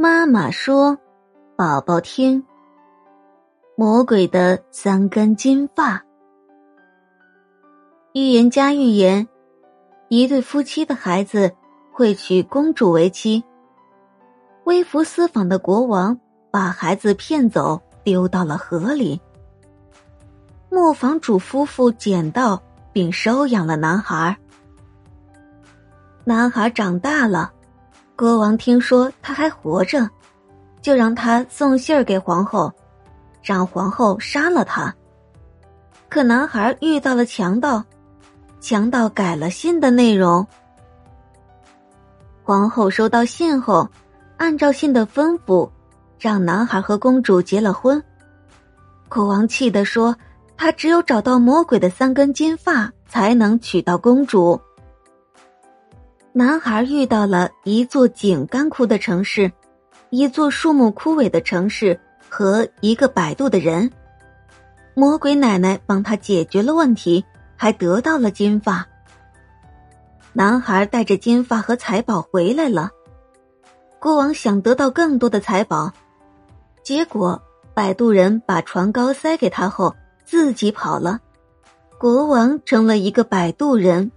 妈妈说：“宝宝听，魔鬼的三根金发。”预言家预言，一对夫妻的孩子会娶公主为妻。微服私访的国王把孩子骗走，丢到了河里。磨坊主夫妇捡到并收养了男孩。男孩长大了。国王听说他还活着，就让他送信儿给皇后，让皇后杀了他。可男孩遇到了强盗，强盗改了信的内容。皇后收到信后，按照信的吩咐，让男孩和公主结了婚。国王气得说：“他只有找到魔鬼的三根金发，才能娶到公主。”男孩遇到了一座井干枯的城市，一座树木枯萎的城市和一个摆渡的人。魔鬼奶奶帮他解决了问题，还得到了金发。男孩带着金发和财宝回来了。国王想得到更多的财宝，结果摆渡人把船高塞给他后自己跑了。国王成了一个摆渡人。